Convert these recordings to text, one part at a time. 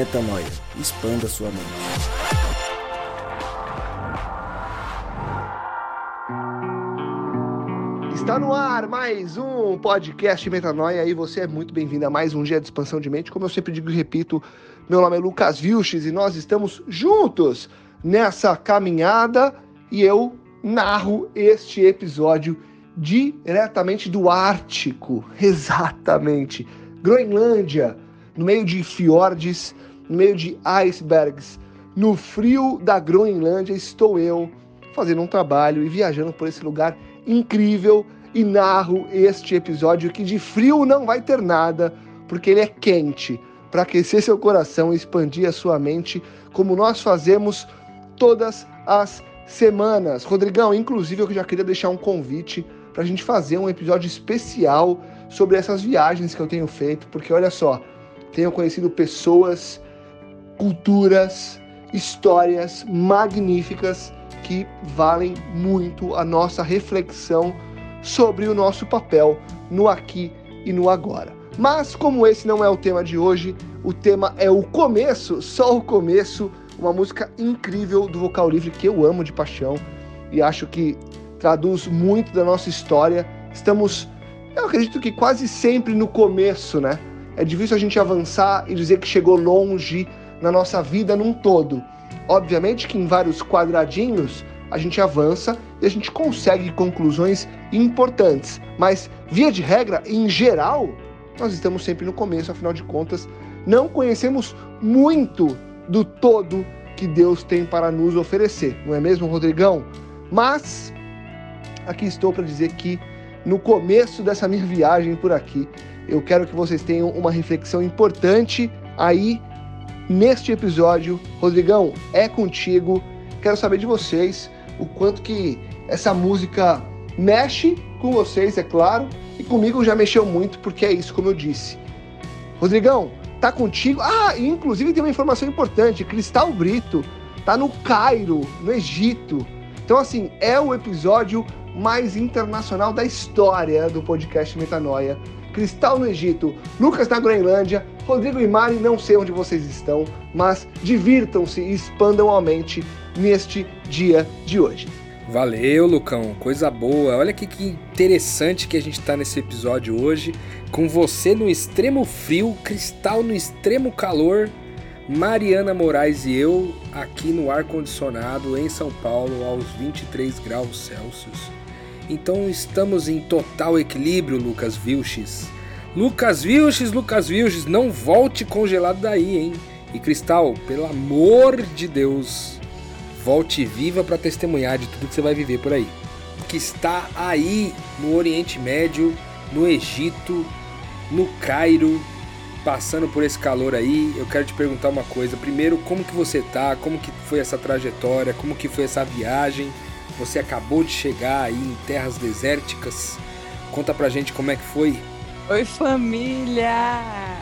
Metanoia. Expanda sua mente. Está no ar mais um podcast Metanoia e você é muito bem-vindo a mais um dia de expansão de mente. Como eu sempre digo e repito, meu nome é Lucas Vilches e nós estamos juntos nessa caminhada e eu narro este episódio diretamente do Ártico, exatamente, Groenlândia, no meio de fiordes, no meio de icebergs, no frio da Groenlândia estou eu fazendo um trabalho e viajando por esse lugar incrível e narro este episódio que de frio não vai ter nada, porque ele é quente, para aquecer seu coração e expandir a sua mente, como nós fazemos todas as semanas. Rodrigão, inclusive eu já queria deixar um convite para a gente fazer um episódio especial sobre essas viagens que eu tenho feito, porque olha só, tenho conhecido pessoas, culturas, histórias magníficas que valem muito a nossa reflexão sobre o nosso papel no aqui e no agora. Mas como esse não é o tema de hoje, o tema é o começo, só o começo, uma música incrível do vocal livre que eu amo de paixão e acho que traduz muito da nossa história. Estamos, eu acredito que quase sempre no começo, né? É difícil a gente avançar e dizer que chegou longe na nossa vida num todo. Obviamente que em vários quadradinhos a gente avança e a gente consegue conclusões importantes, mas via de regra, em geral, nós estamos sempre no começo, afinal de contas, não conhecemos muito do todo que Deus tem para nos oferecer, não é mesmo, Rodrigão? Mas aqui estou para dizer que no começo dessa minha viagem por aqui, eu quero que vocês tenham uma reflexão importante aí neste episódio. Rodrigão, é contigo. Quero saber de vocês o quanto que essa música mexe com vocês, é claro, e comigo já mexeu muito, porque é isso, como eu disse. Rodrigão, tá contigo? Ah, inclusive tem uma informação importante: Cristal Brito tá no Cairo, no Egito. Então, assim, é o episódio mais internacional da história do podcast Metanoia. Cristal no Egito, Lucas na Groenlândia, Rodrigo e Mari, não sei onde vocês estão, mas divirtam-se e expandam a mente neste dia de hoje. Valeu, Lucão, coisa boa. Olha que, que interessante que a gente está nesse episódio hoje, com você no extremo frio, Cristal no extremo calor, Mariana Moraes e eu aqui no ar condicionado em São Paulo aos 23 graus Celsius. Então estamos em total equilíbrio, Lucas Vilches. Lucas Vilches, Lucas Vilches, não volte congelado daí, hein? E Cristal, pelo amor de Deus, volte viva para testemunhar de tudo que você vai viver por aí. Que está aí no Oriente Médio, no Egito, no Cairo, passando por esse calor aí, eu quero te perguntar uma coisa. Primeiro, como que você tá? Como que foi essa trajetória? Como que foi essa viagem? Você acabou de chegar aí em terras desérticas. Conta pra gente como é que foi. Oi, família!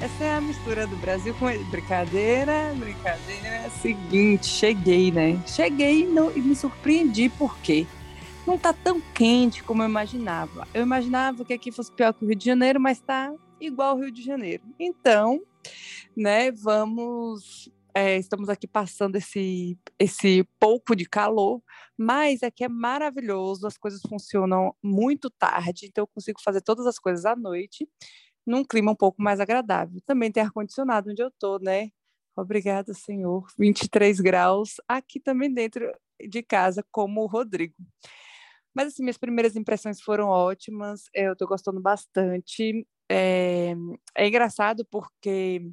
Essa é a mistura do Brasil com brincadeira, brincadeira. É seguinte, cheguei, né? Cheguei e me surpreendi porque não tá tão quente como eu imaginava. Eu imaginava que aqui fosse pior que o Rio de Janeiro, mas tá igual ao Rio de Janeiro. Então, né, vamos é, estamos aqui passando esse, esse pouco de calor, mas é que é maravilhoso, as coisas funcionam muito tarde, então eu consigo fazer todas as coisas à noite, num clima um pouco mais agradável. Também tem ar-condicionado onde eu estou, né? Obrigada, Senhor. 23 graus aqui também dentro de casa, como o Rodrigo. Mas, assim, minhas primeiras impressões foram ótimas, eu estou gostando bastante. É, é engraçado porque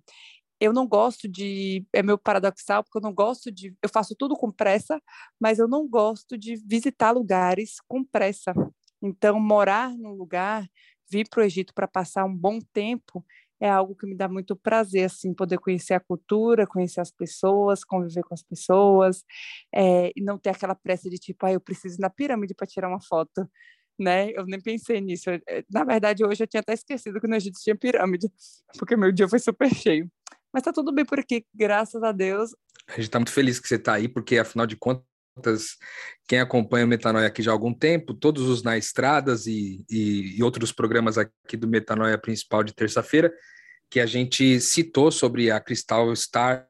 eu não gosto de. É meu paradoxal, porque eu não gosto de. Eu faço tudo com pressa, mas eu não gosto de visitar lugares com pressa. Então, morar num lugar, vir para o Egito para passar um bom tempo, é algo que me dá muito prazer, assim, poder conhecer a cultura, conhecer as pessoas, conviver com as pessoas, é, e não ter aquela pressa de tipo, ah, eu preciso ir na pirâmide para tirar uma foto. Né? Eu nem pensei nisso. Eh, na verdade, hoje eu tinha até esquecido que no Egito tinha pirâmide, porque meu dia foi super cheio. Mas tá tudo bem por aqui, graças a Deus. A gente tá muito feliz que você tá aí, porque afinal de contas, quem acompanha o Metanoia aqui já há algum tempo, todos os Na Estradas e, e, e outros programas aqui do Metanoia principal de terça-feira, que a gente citou sobre a Cristal estar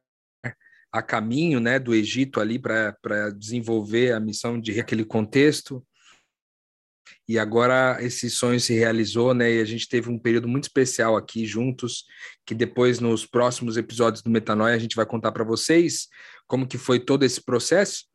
a caminho né, do Egito ali para desenvolver a missão de aquele contexto. E agora esse sonho se realizou, né? E a gente teve um período muito especial aqui juntos, que depois nos próximos episódios do Metanoia a gente vai contar para vocês como que foi todo esse processo.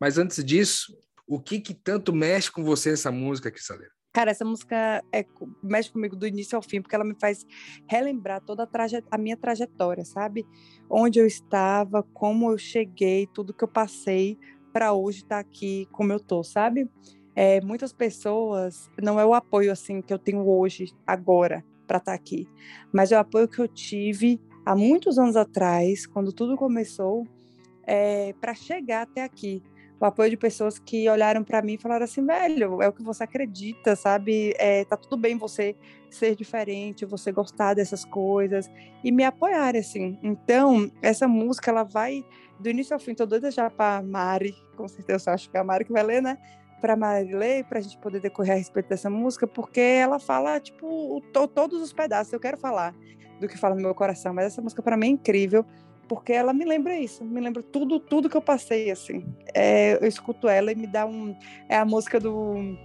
Mas antes disso, o que que tanto mexe com você essa música, Cristaleira? Cara, essa música é, mexe comigo do início ao fim, porque ela me faz relembrar toda a, a, minha trajetória, sabe? Onde eu estava, como eu cheguei, tudo que eu passei para hoje estar tá aqui como eu tô, sabe? É, muitas pessoas, não é o apoio assim que eu tenho hoje, agora, para estar tá aqui, mas é o apoio que eu tive há muitos anos atrás, quando tudo começou, é, para chegar até aqui o apoio de pessoas que olharam para mim e falaram assim, velho, é o que você acredita, sabe? É, tá tudo bem você ser diferente, você gostar dessas coisas e me apoiar assim. Então, essa música ela vai do início ao fim, tô doida já para Mari, com certeza eu acho que é a Mari que vai ler, né? Para Mari ler, para a gente poder decorrer a respeito dessa música, porque ela fala tipo to, todos os pedaços. Eu quero falar do que fala no meu coração, mas essa música para mim é incrível porque ela me lembra isso, me lembra tudo, tudo que eu passei, assim. É, eu escuto ela e me dá um. É a música do.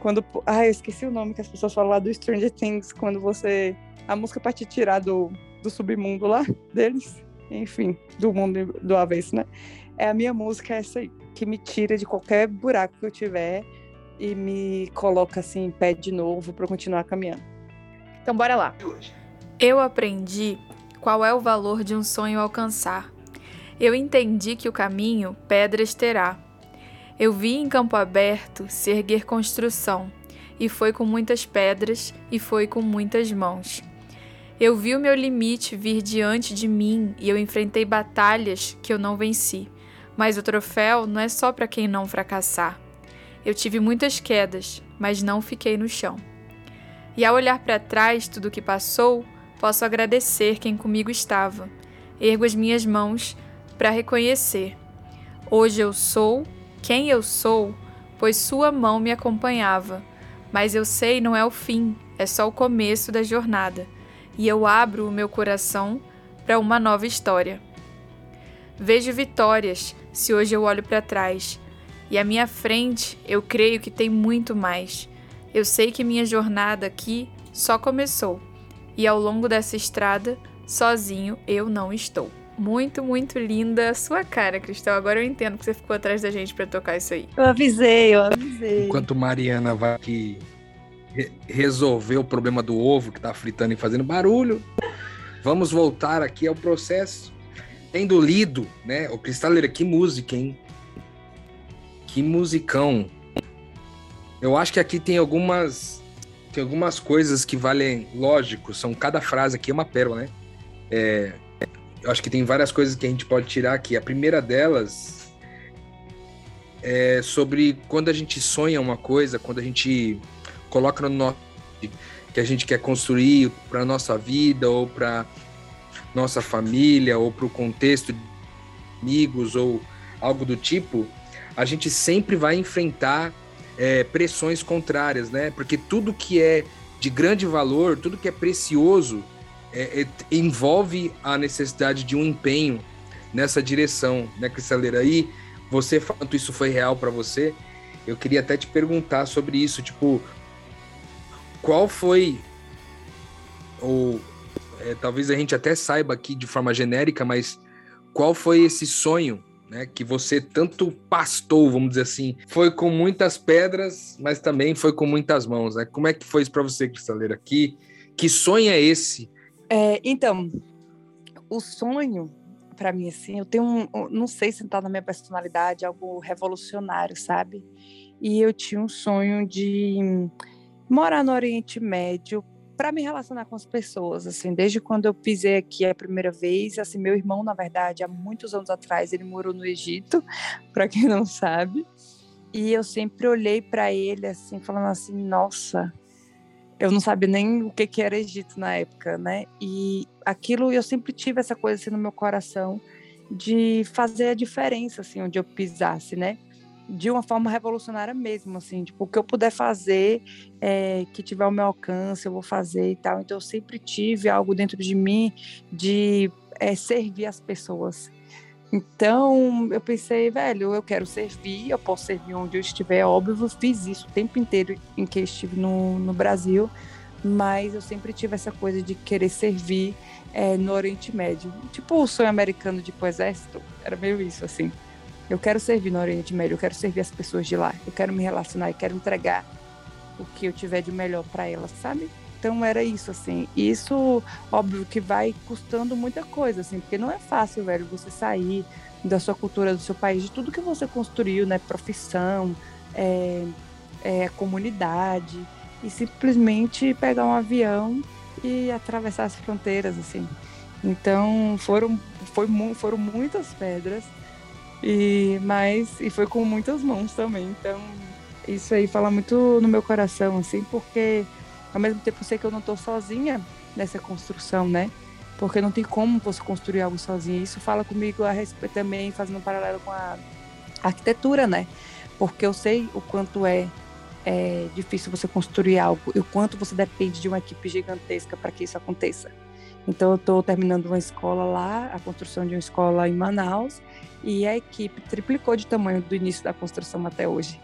Quando. Ah, eu esqueci o nome que as pessoas falam lá do Stranger Things, quando você. A música para te tirar do, do submundo lá deles. Enfim, do mundo do avesso, né? É a minha música, essa aí, que me tira de qualquer buraco que eu tiver e me coloca assim em pé de novo para continuar caminhando. Então, bora lá. Eu aprendi qual é o valor de um sonho alcançar. Eu entendi que o caminho pedras terá. Eu vi em campo aberto se erguer construção, e foi com muitas pedras e foi com muitas mãos. Eu vi o meu limite vir diante de mim e eu enfrentei batalhas que eu não venci. Mas o troféu não é só para quem não fracassar. Eu tive muitas quedas, mas não fiquei no chão. E ao olhar para trás tudo o que passou, posso agradecer quem comigo estava. Ergo as minhas mãos para reconhecer. Hoje eu sou quem eu sou, pois sua mão me acompanhava. Mas eu sei não é o fim, é só o começo da jornada. E eu abro o meu coração para uma nova história. Vejo vitórias se hoje eu olho para trás. E à minha frente eu creio que tem muito mais. Eu sei que minha jornada aqui só começou e ao longo dessa estrada, sozinho eu não estou. Muito, muito linda a sua cara, Cristal. Agora eu entendo que você ficou atrás da gente para tocar isso aí. Eu avisei, eu avisei. Enquanto Mariana vai aqui resolver o problema do ovo que tá fritando e fazendo barulho, vamos voltar aqui ao processo. Tendo lido, né? O Cristaleira, que música, hein? Que musicão. Eu acho que aqui tem algumas tem algumas coisas que valem, lógico, são cada frase aqui é uma pérola, né? É, eu acho que tem várias coisas que a gente pode tirar aqui. A primeira delas é sobre quando a gente sonha uma coisa, quando a gente coloca no nosso que a gente quer construir para nossa vida ou para nossa família ou para o contexto de amigos ou algo do tipo, a gente sempre vai enfrentar é, pressões contrárias, né? Porque tudo que é de grande valor, tudo que é precioso, é, é, envolve a necessidade de um empenho nessa direção, né, Cristaleira? Aí, você falando isso foi real para você, eu queria até te perguntar sobre isso, tipo, qual foi, ou é, talvez a gente até saiba aqui de forma genérica, mas qual foi esse sonho né, que você tanto pastou, vamos dizer assim, foi com muitas pedras, mas também foi com muitas mãos. Né? Como é que foi isso para você, Cristaleira? Que, que sonho é esse? É, então, o sonho, para mim, assim, eu tenho um, não sei se está na minha personalidade, algo revolucionário, sabe? E eu tinha um sonho de morar no Oriente Médio para me relacionar com as pessoas, assim, desde quando eu pisei aqui a primeira vez, assim, meu irmão, na verdade, há muitos anos atrás, ele morou no Egito, para quem não sabe, e eu sempre olhei para ele assim, falando assim, nossa, eu não sabia nem o que que era Egito na época, né? E aquilo eu sempre tive essa coisa assim no meu coração de fazer a diferença assim onde eu pisasse, né? De uma forma revolucionária mesmo, assim, tipo, o que eu puder fazer, é, que tiver o meu alcance, eu vou fazer e tal. Então, eu sempre tive algo dentro de mim de é, servir as pessoas. Então, eu pensei, velho, eu quero servir, eu posso servir onde eu estiver, óbvio, eu fiz isso o tempo inteiro em que estive no, no Brasil, mas eu sempre tive essa coisa de querer servir é, no Oriente Médio. Tipo o sonho americano de ir pro exército, era meio isso, assim. Eu quero servir no Oriente Médio, eu quero servir as pessoas de lá, eu quero me relacionar, eu quero entregar o que eu tiver de melhor para elas, sabe? Então era isso, assim. E isso, óbvio, que vai custando muita coisa, assim, porque não é fácil, velho, você sair da sua cultura, do seu país, de tudo que você construiu, né? Profissão, é, é, comunidade, e simplesmente pegar um avião e atravessar as fronteiras, assim. Então foram, foi, foram muitas pedras e, mas, e foi com muitas mãos também. Então, isso aí fala muito no meu coração, assim, porque ao mesmo tempo eu sei que eu não estou sozinha nessa construção, né? Porque não tem como você construir algo sozinho. Isso fala comigo a respeito também, fazendo um paralelo com a arquitetura, né? Porque eu sei o quanto é, é difícil você construir algo e o quanto você depende de uma equipe gigantesca para que isso aconteça. Então, eu estou terminando uma escola lá, a construção de uma escola em Manaus, e a equipe triplicou de tamanho do início da construção até hoje.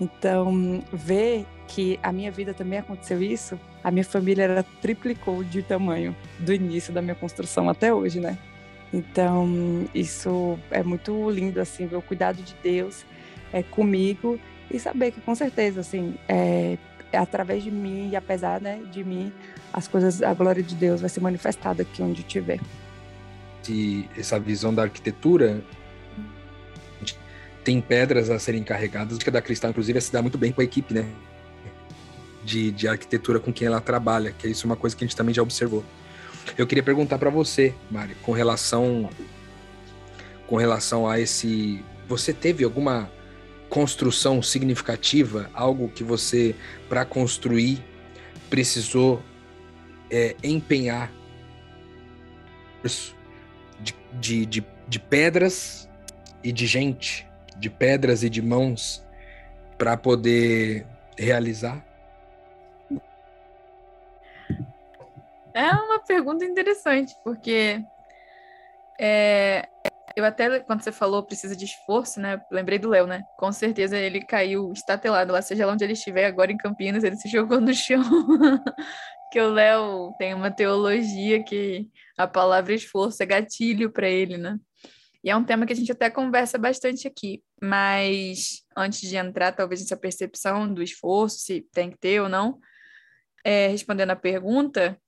Então, ver que a minha vida também aconteceu isso, a minha família era triplicou de tamanho do início da minha construção até hoje, né? Então, isso é muito lindo, assim, ver o cuidado de Deus é, comigo e saber que, com certeza, assim, é, através de mim e apesar né, de mim, as coisas, a glória de Deus vai ser manifestada aqui onde estiver. E essa visão da arquitetura tem pedras a serem carregadas, que a da Cristal, inclusive, se dá muito bem com a equipe, né? De, de arquitetura com quem ela trabalha, que isso é uma coisa que a gente também já observou. Eu queria perguntar para você, Mari, com relação com relação a esse, você teve alguma construção significativa, algo que você para construir precisou é, empenhar de, de, de, de pedras e de gente, de pedras e de mãos para poder realizar? É uma pergunta interessante, porque é, eu até, quando você falou precisa de esforço, né? Lembrei do Léo, né? Com certeza ele caiu estatelado lá, seja lá onde ele estiver, agora em Campinas, ele se jogou no chão. que o Léo tem uma teologia que a palavra esforço é gatilho para ele, né? E é um tema que a gente até conversa bastante aqui, mas antes de entrar, talvez nessa percepção do esforço, se tem que ter ou não, é, respondendo a pergunta,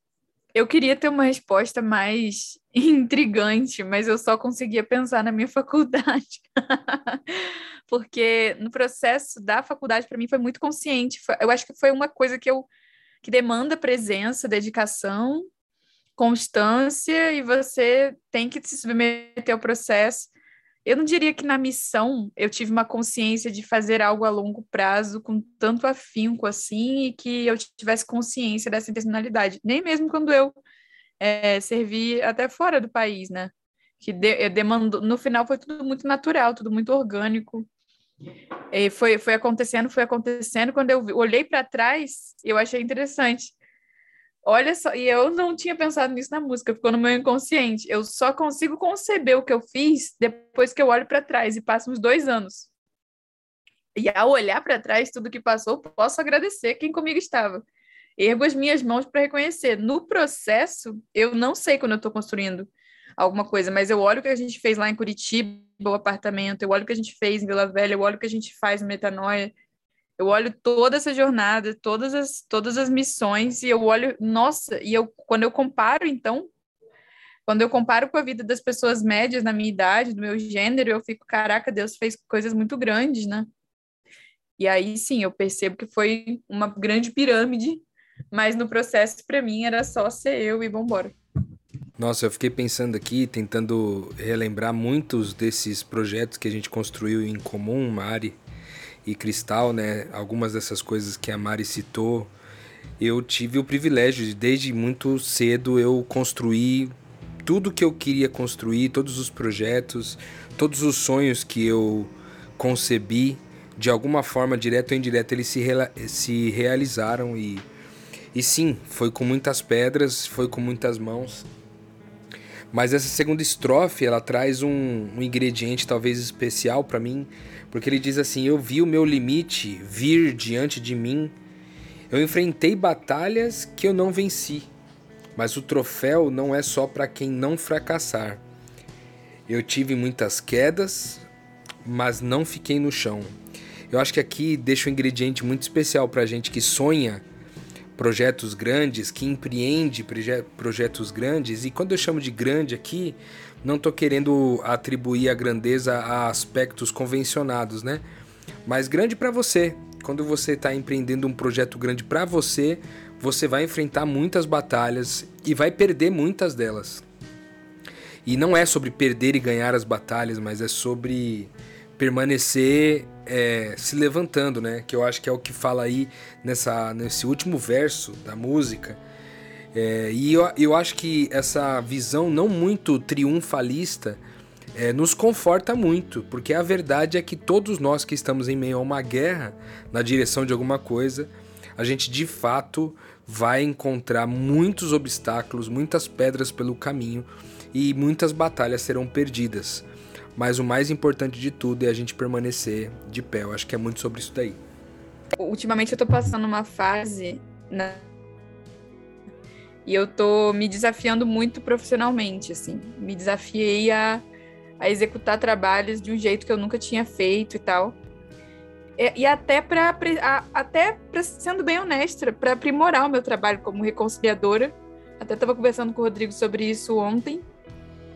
eu queria ter uma resposta mais intrigante, mas eu só conseguia pensar na minha faculdade. Porque no processo da faculdade, para mim, foi muito consciente. Eu acho que foi uma coisa que eu que demanda presença, dedicação, constância, e você tem que se submeter ao processo. Eu não diria que na missão eu tive uma consciência de fazer algo a longo prazo com tanto afinco assim e que eu tivesse consciência dessa intencionalidade. Nem mesmo quando eu é, servi até fora do país, né? Que de, no final foi tudo muito natural, tudo muito orgânico. E foi, foi acontecendo, foi acontecendo. Quando eu olhei para trás, eu achei interessante. Olha só, e eu não tinha pensado nisso na música, ficou no meu inconsciente. Eu só consigo conceber o que eu fiz depois que eu olho para trás e passam uns dois anos. E ao olhar para trás, tudo que passou, posso agradecer quem comigo estava. Ergo as minhas mãos para reconhecer. No processo, eu não sei quando eu estou construindo alguma coisa, mas eu olho o que a gente fez lá em Curitiba, o apartamento, eu olho o que a gente fez em Vila Velha, eu olho o que a gente faz no Metanoia, eu olho toda essa jornada, todas as, todas as missões, e eu olho, nossa, e eu quando eu comparo, então, quando eu comparo com a vida das pessoas médias na minha idade, do meu gênero, eu fico, caraca, Deus fez coisas muito grandes, né? E aí sim, eu percebo que foi uma grande pirâmide, mas no processo, para mim, era só ser eu e vambora. Nossa, eu fiquei pensando aqui, tentando relembrar muitos desses projetos que a gente construiu em comum, Mari e Cristal, né? Algumas dessas coisas que a Mari citou. Eu tive o privilégio de, desde muito cedo, eu construir tudo que eu queria construir, todos os projetos, todos os sonhos que eu concebi de alguma forma, direta ou indireta, eles se, se realizaram e, e sim, foi com muitas pedras, foi com muitas mãos. Mas essa segunda estrofe, ela traz um, um ingrediente talvez especial para mim, porque ele diz assim: Eu vi o meu limite vir diante de mim, eu enfrentei batalhas que eu não venci, mas o troféu não é só para quem não fracassar. Eu tive muitas quedas, mas não fiquei no chão. Eu acho que aqui deixa um ingrediente muito especial para gente que sonha projetos grandes, que empreende projetos grandes. E quando eu chamo de grande aqui, não estou querendo atribuir a grandeza a aspectos convencionados, né? Mas grande para você. Quando você está empreendendo um projeto grande para você, você vai enfrentar muitas batalhas e vai perder muitas delas. E não é sobre perder e ganhar as batalhas, mas é sobre permanecer é, se levantando, né? Que eu acho que é o que fala aí nessa, nesse último verso da música. É, e eu, eu acho que essa visão não muito triunfalista é, nos conforta muito, porque a verdade é que todos nós que estamos em meio a uma guerra na direção de alguma coisa, a gente de fato vai encontrar muitos obstáculos, muitas pedras pelo caminho e muitas batalhas serão perdidas. Mas o mais importante de tudo é a gente permanecer de pé. Eu acho que é muito sobre isso daí. Ultimamente eu tô passando uma fase na... e eu tô me desafiando muito profissionalmente, assim. Me desafiei a, a executar trabalhos de um jeito que eu nunca tinha feito e tal. E, e até para até pra, sendo bem honesta, para aprimorar o meu trabalho como reconciliadora. Até estava conversando com o Rodrigo sobre isso ontem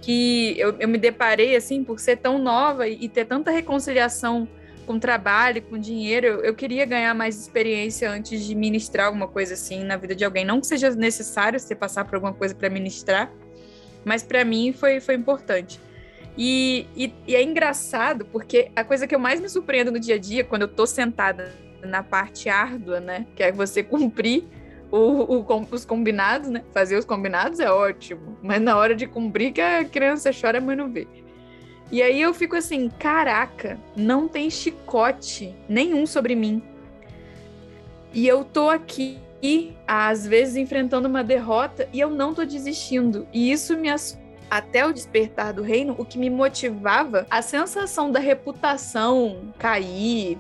que eu, eu me deparei, assim, por ser tão nova e, e ter tanta reconciliação com trabalho, com dinheiro, eu, eu, queria ganhar mais experiência antes de ministrar alguma coisa assim na vida de alguém. Não que seja necessário você passar por alguma coisa para ministrar, mas para mim foi, foi importante. E, e, e, é engraçado porque a coisa que eu mais me surpreendo no dia a dia, quando eu tô sentada na parte árdua, né, que é você cumprir o, o, os combinados, né? Fazer os combinados é ótimo, mas na hora de cumprir que a criança chora, mas não vê. E aí eu fico assim, caraca, não tem chicote nenhum sobre mim. E eu tô aqui, às vezes, enfrentando uma derrota e eu não tô desistindo. E isso me até o despertar do reino, o que me motivava, a sensação da reputação cair.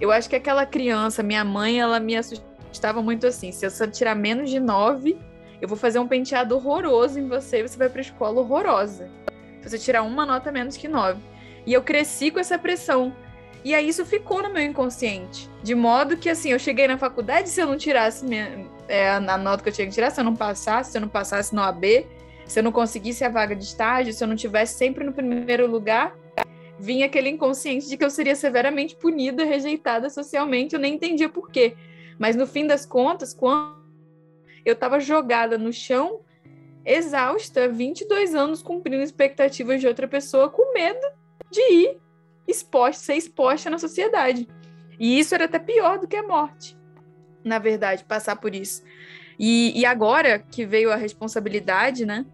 Eu acho que aquela criança, minha mãe, ela me assustou estava muito assim: se você tirar menos de 9, eu vou fazer um penteado horroroso em você e você vai para a escola horrorosa. Você tirar uma nota menos que 9. E eu cresci com essa pressão. E aí isso ficou no meu inconsciente. De modo que, assim, eu cheguei na faculdade, se eu não tirasse minha, é, a nota que eu tinha que tirar, se eu não passasse, se eu não passasse no AB, se eu não conseguisse a vaga de estágio, se eu não tivesse sempre no primeiro lugar, vinha aquele inconsciente de que eu seria severamente punida, rejeitada socialmente. Eu nem entendia por quê. Mas no fim das contas, quando eu estava jogada no chão, exausta, 22 anos cumprindo expectativas de outra pessoa, com medo de ir exposta, ser exposta na sociedade. E isso era até pior do que a morte, na verdade, passar por isso. E, e agora que veio a responsabilidade, né?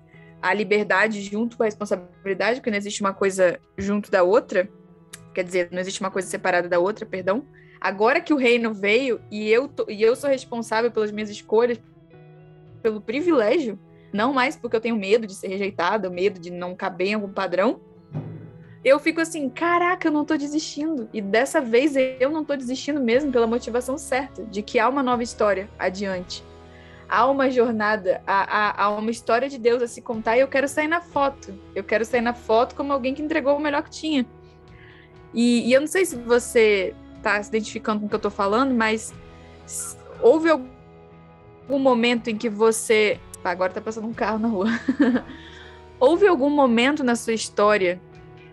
A liberdade junto com a responsabilidade, porque não existe uma coisa junto da outra, quer dizer, não existe uma coisa separada da outra, perdão. Agora que o reino veio e eu, tô, e eu sou responsável pelas minhas escolhas, pelo privilégio, não mais porque eu tenho medo de ser rejeitada, medo de não caber em algum padrão, eu fico assim, caraca, eu não tô desistindo. E dessa vez eu não tô desistindo mesmo pela motivação certa, de que há uma nova história adiante. Há uma jornada, há, há, há uma história de Deus a se contar e eu quero sair na foto. Eu quero sair na foto como alguém que entregou o melhor que tinha. E, e eu não sei se você tá se identificando com o que eu tô falando, mas houve algum momento em que você. Agora tá passando um carro na rua. houve algum momento na sua história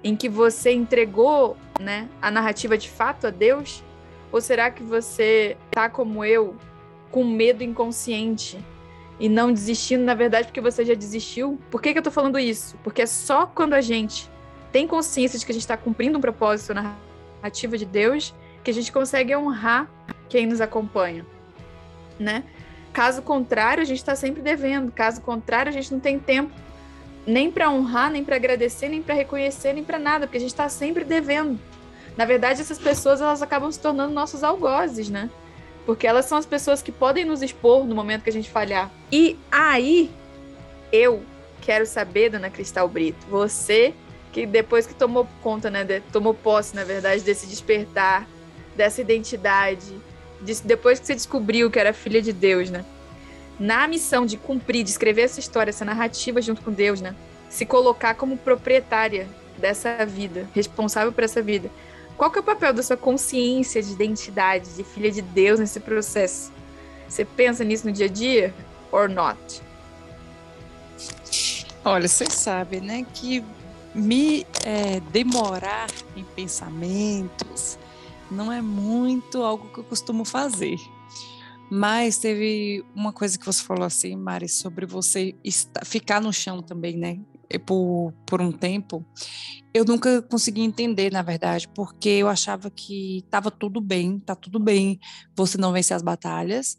em que você entregou né, a narrativa de fato a Deus? Ou será que você tá como eu, com medo inconsciente e não desistindo, na verdade, porque você já desistiu? Por que, que eu tô falando isso? Porque é só quando a gente tem consciência de que a gente está cumprindo um propósito narrativa de Deus que a gente consegue honrar quem nos acompanha, né? Caso contrário, a gente está sempre devendo. Caso contrário, a gente não tem tempo nem para honrar, nem para agradecer, nem para reconhecer, nem para nada, porque a gente está sempre devendo. Na verdade, essas pessoas elas acabam se tornando nossos algozes, né? Porque elas são as pessoas que podem nos expor no momento que a gente falhar. E aí, eu quero saber, dona Cristal Brito, você que depois que tomou conta, né, tomou posse, na verdade, desse despertar, dessa identidade, de, depois que você descobriu que era filha de Deus, né? Na missão de cumprir, de escrever essa história, essa narrativa junto com Deus, né? Se colocar como proprietária dessa vida, responsável por essa vida. Qual que é o papel da sua consciência de identidade, de filha de Deus nesse processo? Você pensa nisso no dia a dia? Or not? Olha, vocês sabem, né, que me é, demorar em pensamentos não é muito algo que eu costumo fazer. Mas teve uma coisa que você falou assim, Mari, sobre você estar, ficar no chão também, né? Por, por um tempo. Eu nunca consegui entender, na verdade, porque eu achava que estava tudo bem, tá tudo bem você não vencer as batalhas,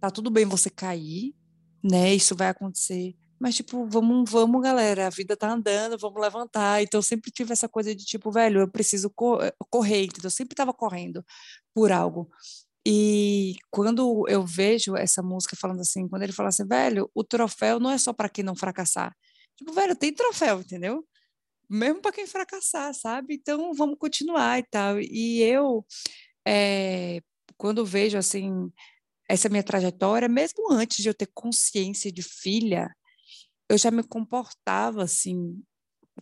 tá tudo bem você cair, né? Isso vai acontecer. Mas, tipo, vamos, vamos, galera, a vida tá andando, vamos levantar. Então, eu sempre tive essa coisa de, tipo, velho, eu preciso eh, correr, então Eu sempre tava correndo por algo. E quando eu vejo essa música falando assim, quando ele fala assim, velho, o troféu não é só para quem não fracassar. Tipo, velho, tem troféu, entendeu? Mesmo para quem fracassar, sabe? Então, vamos continuar e tal. E eu, é, quando vejo, assim, essa minha trajetória, mesmo antes de eu ter consciência de filha, eu já me comportava assim,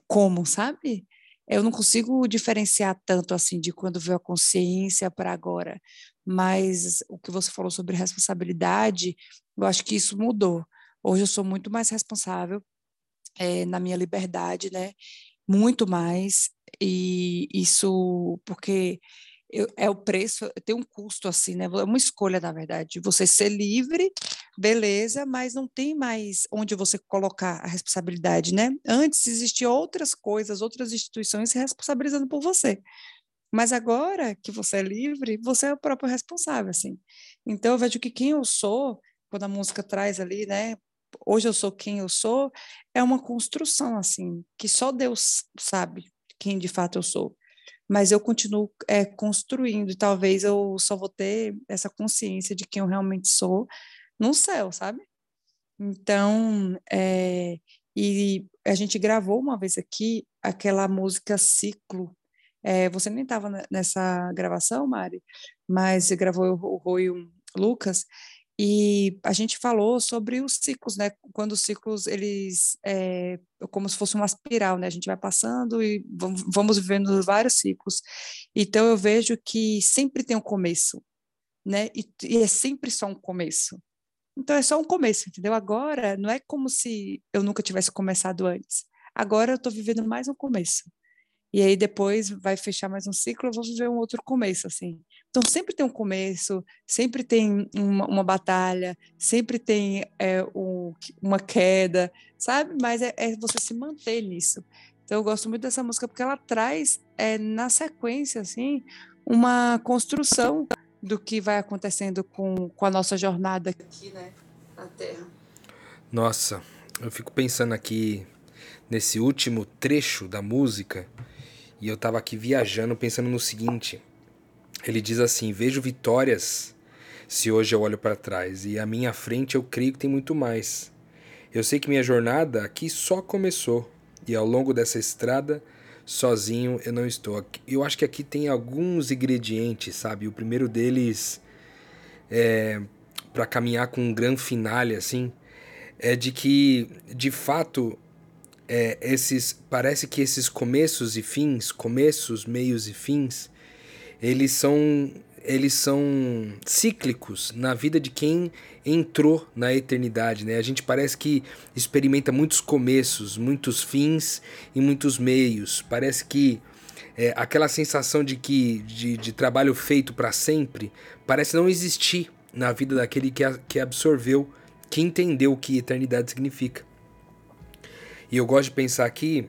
como, sabe? Eu não consigo diferenciar tanto assim de quando veio a consciência para agora, mas o que você falou sobre responsabilidade, eu acho que isso mudou. Hoje eu sou muito mais responsável é, na minha liberdade, né? Muito mais, e isso porque eu, é o preço, tem um custo assim, né? É uma escolha, na verdade, você ser livre, beleza, mas não tem mais onde você colocar a responsabilidade, né? Antes existiam outras coisas, outras instituições se responsabilizando por você. Mas agora que você é livre, você é o próprio responsável, assim. Então eu vejo que quem eu sou, quando a música traz ali, né? Hoje eu sou quem eu sou, é uma construção, assim, que só Deus sabe quem de fato eu sou mas eu continuo é, construindo, e talvez eu só vou ter essa consciência de quem eu realmente sou no céu, sabe? Então, é, e a gente gravou uma vez aqui aquela música Ciclo. É, você nem estava nessa gravação, Mari, mas gravou o Rui Lucas, e a gente falou sobre os ciclos, né? Quando os ciclos, eles, é, como se fosse uma espiral, né? A gente vai passando e vamos vivendo vários ciclos. Então, eu vejo que sempre tem um começo, né? E, e é sempre só um começo. Então, é só um começo, entendeu? Agora, não é como se eu nunca tivesse começado antes. Agora, eu estou vivendo mais um começo. E aí, depois, vai fechar mais um ciclo, eu vou viver um outro começo, assim. Então, sempre tem um começo, sempre tem uma, uma batalha, sempre tem é, um, uma queda, sabe? Mas é, é, você se manter nisso. Então, eu gosto muito dessa música porque ela traz, é, na sequência, assim, uma construção do que vai acontecendo com, com a nossa jornada aqui, né, na Terra. Nossa, eu fico pensando aqui nesse último trecho da música e eu tava aqui viajando pensando no seguinte ele diz assim: Vejo vitórias se hoje eu olho para trás, e à minha frente eu creio que tem muito mais. Eu sei que minha jornada aqui só começou, e ao longo dessa estrada, sozinho eu não estou. Eu acho que aqui tem alguns ingredientes, sabe? O primeiro deles é para caminhar com um grande finale assim, é de que de fato é, esses parece que esses começos e fins, começos, meios e fins, eles são eles são cíclicos na vida de quem entrou na eternidade, né? A gente parece que experimenta muitos começos, muitos fins e muitos meios. Parece que é, aquela sensação de que de, de trabalho feito para sempre parece não existir na vida daquele que, a, que absorveu, que entendeu o que eternidade significa. E eu gosto de pensar aqui,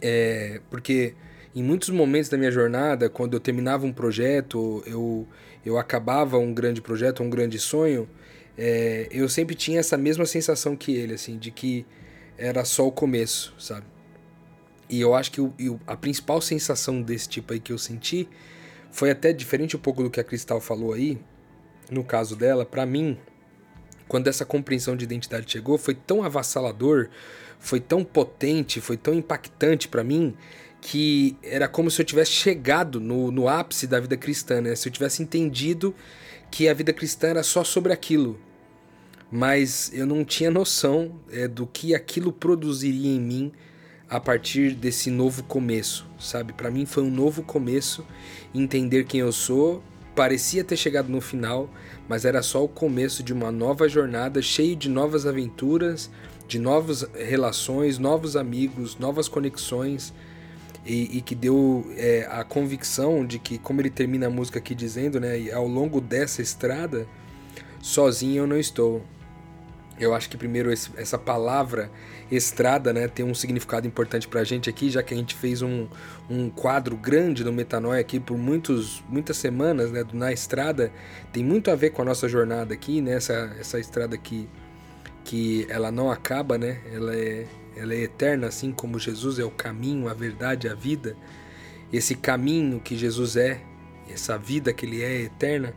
é, porque em muitos momentos da minha jornada, quando eu terminava um projeto, eu, eu acabava um grande projeto, um grande sonho, é, eu sempre tinha essa mesma sensação que ele, assim, de que era só o começo, sabe? E eu acho que o, a principal sensação desse tipo aí que eu senti foi até diferente um pouco do que a Cristal falou aí, no caso dela, para mim, quando essa compreensão de identidade chegou, foi tão avassalador, foi tão potente, foi tão impactante para mim, que era como se eu tivesse chegado no, no ápice da vida cristã, né? Se eu tivesse entendido que a vida cristã era só sobre aquilo. Mas eu não tinha noção é, do que aquilo produziria em mim a partir desse novo começo, sabe? Para mim foi um novo começo, entender quem eu sou. Parecia ter chegado no final, mas era só o começo de uma nova jornada, cheio de novas aventuras, de novas relações, novos amigos, novas conexões. E, e que deu é, a convicção de que, como ele termina a música aqui dizendo, né, ao longo dessa estrada, sozinho eu não estou. Eu acho que primeiro esse, essa palavra estrada, né, tem um significado importante para a gente aqui, já que a gente fez um, um quadro grande no Metanoia aqui por muitos, muitas semanas, né, na estrada, tem muito a ver com a nossa jornada aqui, né, essa, essa estrada aqui, que ela não acaba, né, ela é, ela é eterna, assim como Jesus é o caminho, a verdade, a vida. Esse caminho que Jesus é, essa vida que ele é, é eterna,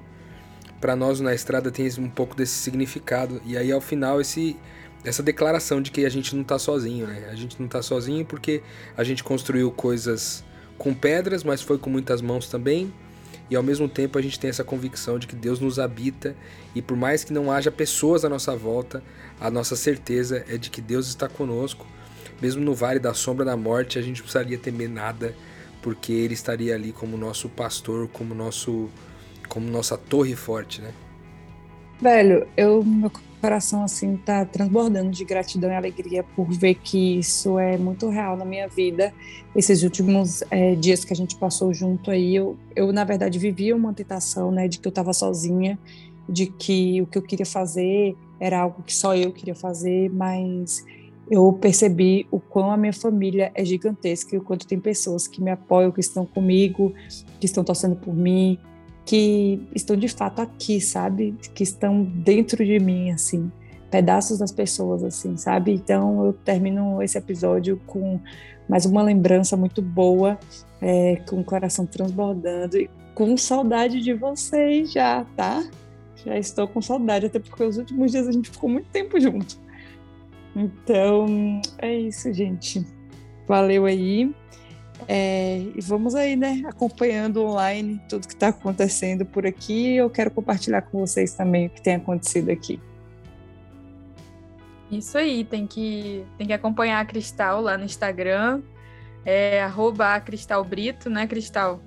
para nós na estrada tem um pouco desse significado. E aí ao final esse essa declaração de que a gente não está sozinho, né? A gente não está sozinho porque a gente construiu coisas com pedras, mas foi com muitas mãos também. E ao mesmo tempo a gente tem essa convicção de que Deus nos habita e por mais que não haja pessoas à nossa volta, a nossa certeza é de que Deus está conosco. Mesmo no vale da sombra da morte, a gente não precisaria temer nada, porque ele estaria ali como nosso pastor, como nosso como nossa torre forte, né? Velho, eu meu coração assim tá transbordando de gratidão e alegria por ver que isso é muito real na minha vida. Esses últimos é, dias que a gente passou junto aí, eu, eu na verdade vivia uma tentação, né, de que eu estava sozinha, de que o que eu queria fazer era algo que só eu queria fazer, mas eu percebi o quão a minha família é gigantesca e o quanto tem pessoas que me apoiam, que estão comigo, que estão torcendo por mim, que estão de fato aqui, sabe? Que estão dentro de mim, assim, pedaços das pessoas, assim, sabe? Então eu termino esse episódio com mais uma lembrança muito boa, é, com o coração transbordando e com saudade de vocês já, tá? Já estou com saudade, até porque os últimos dias a gente ficou muito tempo junto. Então, é isso, gente. Valeu aí. É, e vamos aí, né, acompanhando online tudo que está acontecendo por aqui. Eu quero compartilhar com vocês também o que tem acontecido aqui. Isso aí, tem que, tem que acompanhar a Cristal lá no Instagram, é arroba Cristal Brito, né, Cristal?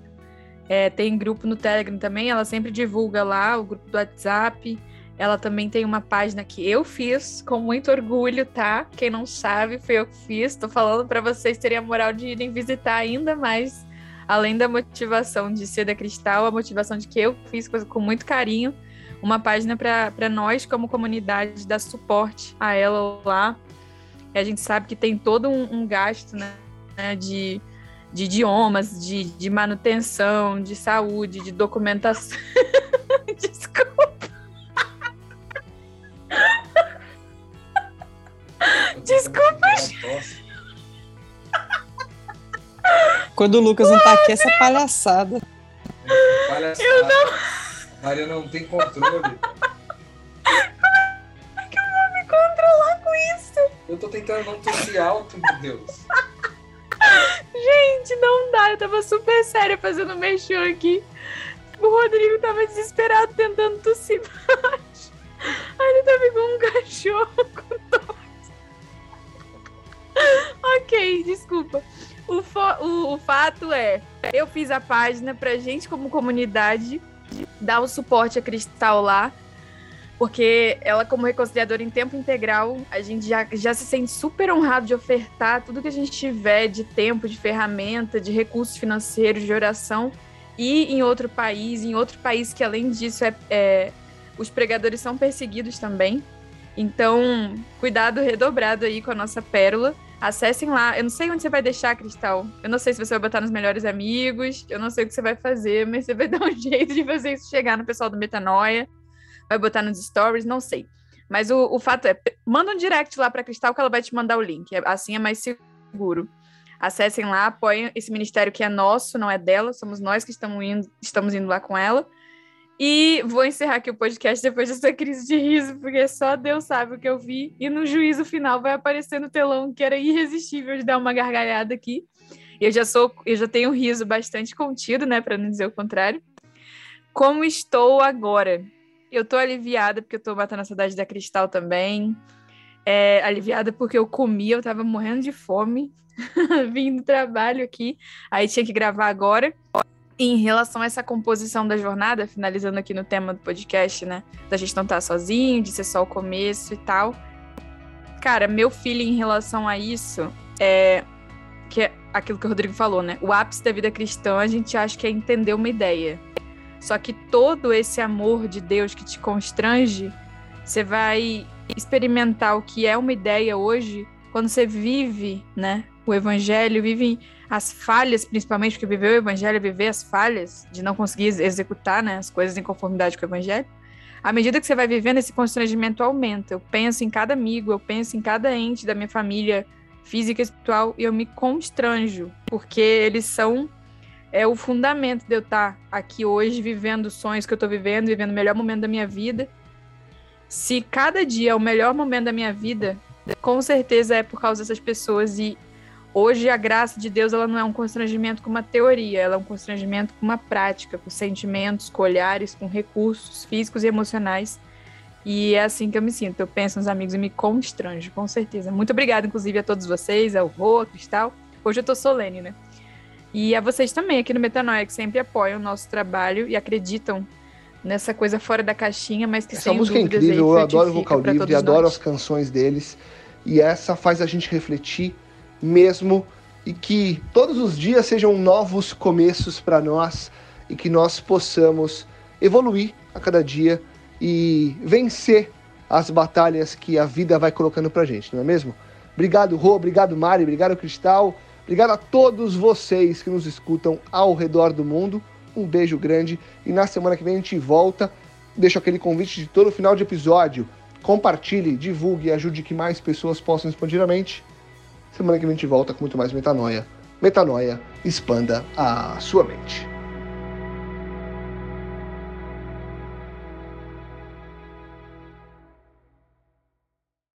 É, tem grupo no Telegram também, ela sempre divulga lá, o grupo do WhatsApp. Ela também tem uma página que eu fiz com muito orgulho, tá? Quem não sabe, foi eu que fiz. Tô falando para vocês terem a moral de irem visitar ainda mais, além da motivação de ser da Cristal, a motivação de que eu fiz coisa com muito carinho. Uma página para nós, como comunidade, dar suporte a ela lá. E a gente sabe que tem todo um, um gasto, né? De, de idiomas, de, de manutenção, de saúde, de documentação. Desculpa. Quando o Lucas não tá aqui, essa palhaçada. palhaçada. Eu não. Maria não tem controle. Como é que eu vou me controlar com isso? Eu tô tentando não tossir alto, meu Deus. Gente, não dá. Eu tava super séria fazendo mexer aqui. O Rodrigo tava desesperado tentando tossir baixo. Aí ele tava igual um cachorro com tosse. ok, desculpa. O, o, o, fato é, eu fiz a página pra gente, como comunidade, dar o suporte a Cristal lá, porque ela, como reconciliadora em tempo integral, a gente já, já se sente super honrado de ofertar tudo que a gente tiver de tempo, de ferramenta, de recursos financeiros, de oração, e em outro país, em outro país que, além disso, é, é os pregadores são perseguidos também. Então, cuidado redobrado aí com a nossa pérola. Acessem lá. Eu não sei onde você vai deixar, Cristal. Eu não sei se você vai botar nos melhores amigos. Eu não sei o que você vai fazer, mas você vai dar um jeito de fazer isso chegar no pessoal do Metanoia. Vai botar nos stories, não sei. Mas o, o fato é, manda um direct lá para Cristal que ela vai te mandar o link. É, assim é mais seguro. Acessem lá, apoiem esse ministério que é nosso, não é dela, somos nós que estamos indo, estamos indo lá com ela. E vou encerrar aqui o podcast depois dessa crise de riso, porque só Deus sabe o que eu vi. E no juízo final vai aparecer no telão que era irresistível de dar uma gargalhada aqui. Eu já sou, eu já tenho um riso bastante contido, né, para não dizer o contrário. Como estou agora? Eu tô aliviada porque eu tô batendo a saudade da Cristal também. É, aliviada porque eu comi, eu tava morrendo de fome, vim do trabalho aqui, aí tinha que gravar agora em relação a essa composição da jornada, finalizando aqui no tema do podcast, né? Da gente não estar tá sozinho, de ser só o começo e tal. Cara, meu feeling em relação a isso é que é aquilo que o Rodrigo falou, né? O ápice da vida cristã, a gente acha que é entender uma ideia. Só que todo esse amor de Deus que te constrange, você vai experimentar o que é uma ideia hoje quando você vive, né? O evangelho, vive as falhas, principalmente, porque viver o evangelho é viver as falhas de não conseguir executar né, as coisas em conformidade com o evangelho. À medida que você vai vivendo, esse constrangimento aumenta. Eu penso em cada amigo, eu penso em cada ente da minha família física e espiritual e eu me constranjo, porque eles são é o fundamento de eu estar aqui hoje vivendo os sonhos que eu estou vivendo, vivendo o melhor momento da minha vida. Se cada dia é o melhor momento da minha vida, com certeza é por causa dessas pessoas e Hoje a graça de Deus ela não é um constrangimento com uma teoria, ela é um constrangimento com uma prática, com sentimentos, com olhares, com recursos físicos e emocionais. E é assim que eu me sinto. Eu penso nos amigos e me constranjo, com certeza. Muito obrigada, inclusive, a todos vocês, ao Rô, a Cristal. Hoje eu tô solene, né? E a vocês também aqui no Metanoia, que sempre apoiam o nosso trabalho e acreditam nessa coisa fora da caixinha, mas que essa sem música é incrível, aí eu adoro o vocal livre, adoro nós. as canções deles. E essa faz a gente refletir mesmo e que todos os dias sejam novos começos para nós e que nós possamos evoluir a cada dia e vencer as batalhas que a vida vai colocando pra gente, não é mesmo? Obrigado, Rô, obrigado, Mari, obrigado, Cristal, obrigado a todos vocês que nos escutam ao redor do mundo. Um beijo grande e na semana que vem a gente volta. Deixo aquele convite de todo final de episódio. Compartilhe, divulgue ajude que mais pessoas possam expandir a mente. Semana que vem a gente volta com muito mais metanoia. Metanoia, expanda a sua mente.